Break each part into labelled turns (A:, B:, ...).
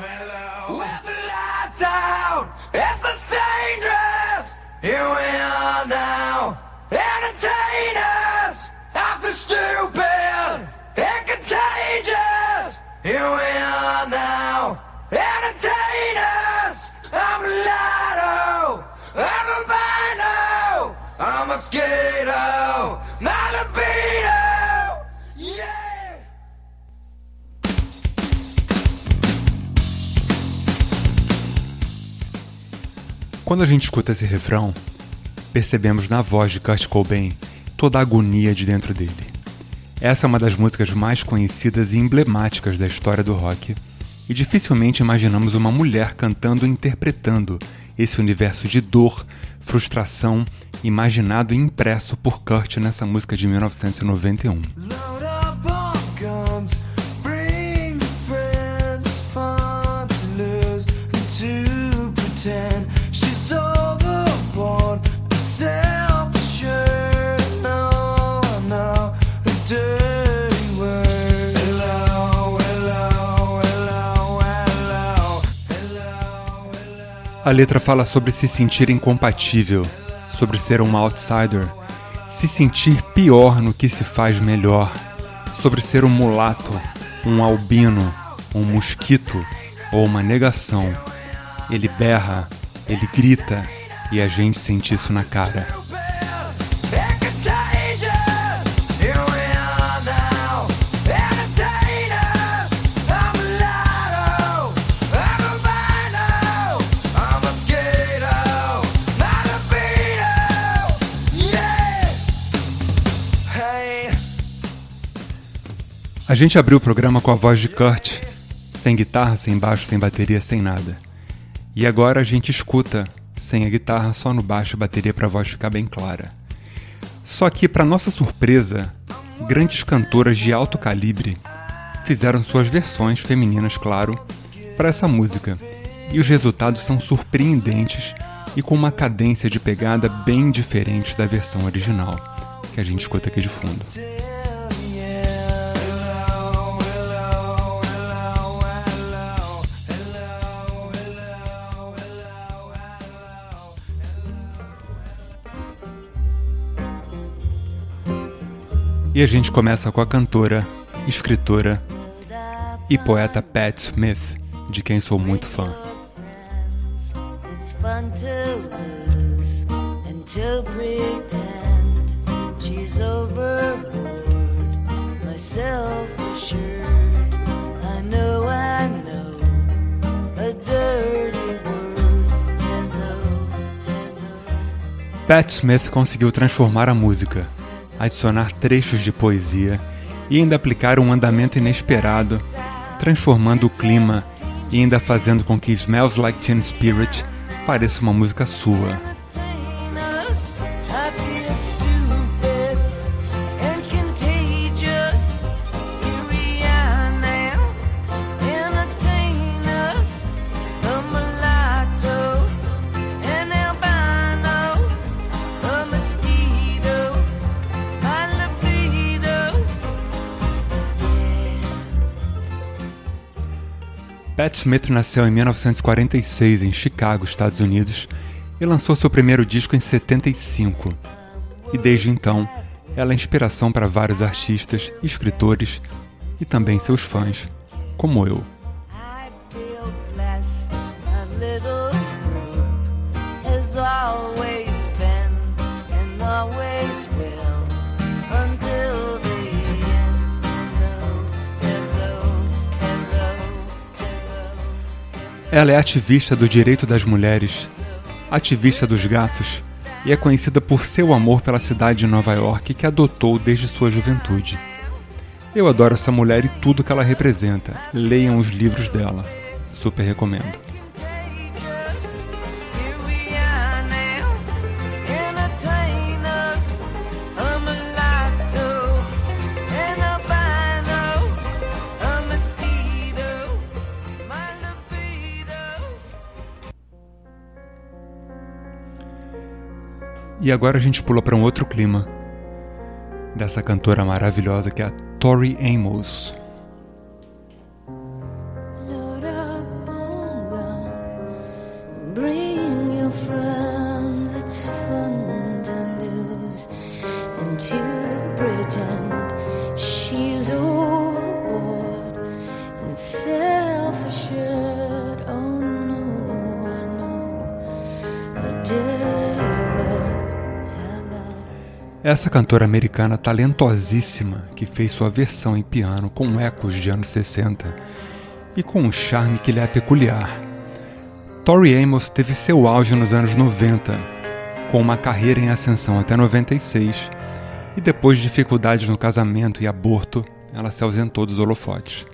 A: The lights out, it's just dangerous. Here we are now, entertainers. After stupid and contagious. Here we
B: Quando a gente escuta esse refrão, percebemos na voz de Kurt Cobain toda a agonia de dentro dele. Essa é uma das músicas mais conhecidas e emblemáticas da história do rock, e dificilmente imaginamos uma mulher cantando e interpretando esse universo de dor, frustração, imaginado e impresso por Kurt nessa música de 1991.
A: A
B: letra fala sobre se sentir incompatível, sobre ser um outsider, se sentir pior no que se faz melhor, sobre ser um mulato, um albino, um mosquito ou uma negação. Ele berra, ele grita e a gente sente isso na cara. A gente abriu o programa com a voz de Kurt, sem guitarra, sem baixo, sem bateria, sem nada. E agora a gente escuta, sem a guitarra, só no baixo e bateria para a voz ficar bem clara. Só que, para nossa surpresa, grandes cantoras de alto calibre fizeram suas versões femininas, claro, para essa música. E os resultados são surpreendentes e com uma cadência de pegada bem diferente da versão original, que a gente escuta aqui de fundo. E a gente começa com a cantora, escritora e poeta Pat Smith, de quem sou muito fã. Pat Smith conseguiu transformar a música, adicionar trechos de poesia e ainda aplicar um andamento inesperado, transformando o clima e ainda fazendo com que Smells Like Teen Spirit pareça uma música sua. Pat Smith nasceu em 1946 em Chicago, Estados Unidos, e lançou seu primeiro disco em 75. E desde então, ela é inspiração para vários artistas, escritores e também seus fãs, como eu.
C: Always
B: Ela é ativista do direito das mulheres, ativista dos gatos e é conhecida por seu amor pela cidade de Nova York que adotou desde sua juventude. Eu adoro essa mulher e tudo que ela representa. Leiam os livros dela. Super recomendo. E agora a gente pula para um outro clima dessa cantora maravilhosa que é a Tori Amos.
D: self-assured
C: Essa cantora americana talentosíssima que fez sua versão em piano com ecos de anos 60 e com um charme que lhe é peculiar. Tori Amos teve seu auge nos anos 90, com uma carreira em ascensão até 96, e depois de dificuldades no casamento e aborto, ela se ausentou dos holofotes.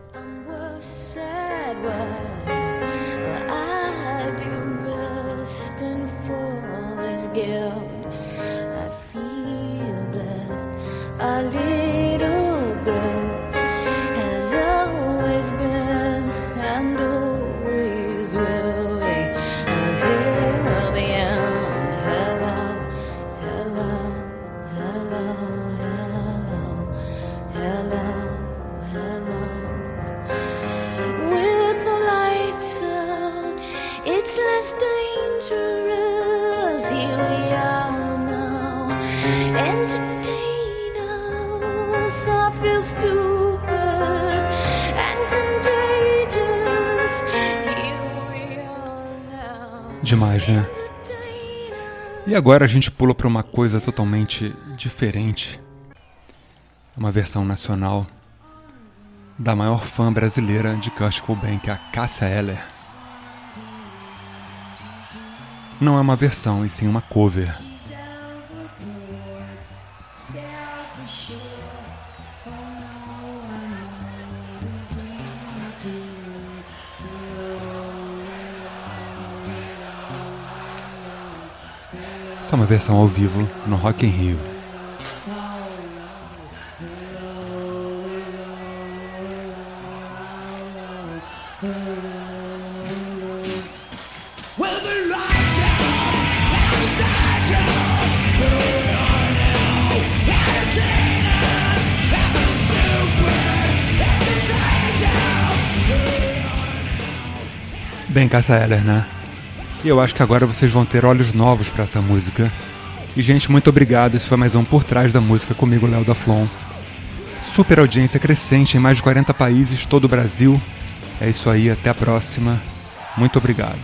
C: Demais, né? E agora a gente pula para uma coisa totalmente diferente. Uma versão nacional da maior fã brasileira de Kurt Cobain, que é a Cássia Eller. Não é uma versão, e sim uma cover. Essa é uma versão ao vivo no Rock in Rio. Bem, Cássia Eller, né? Eu acho que agora vocês vão ter olhos novos para essa música. E, gente, muito obrigado. Esse foi mais um Por Trás da Música comigo, Léo da Flon. Super audiência crescente em mais de 40 países, todo o Brasil. É isso aí, até a próxima. Muito obrigado.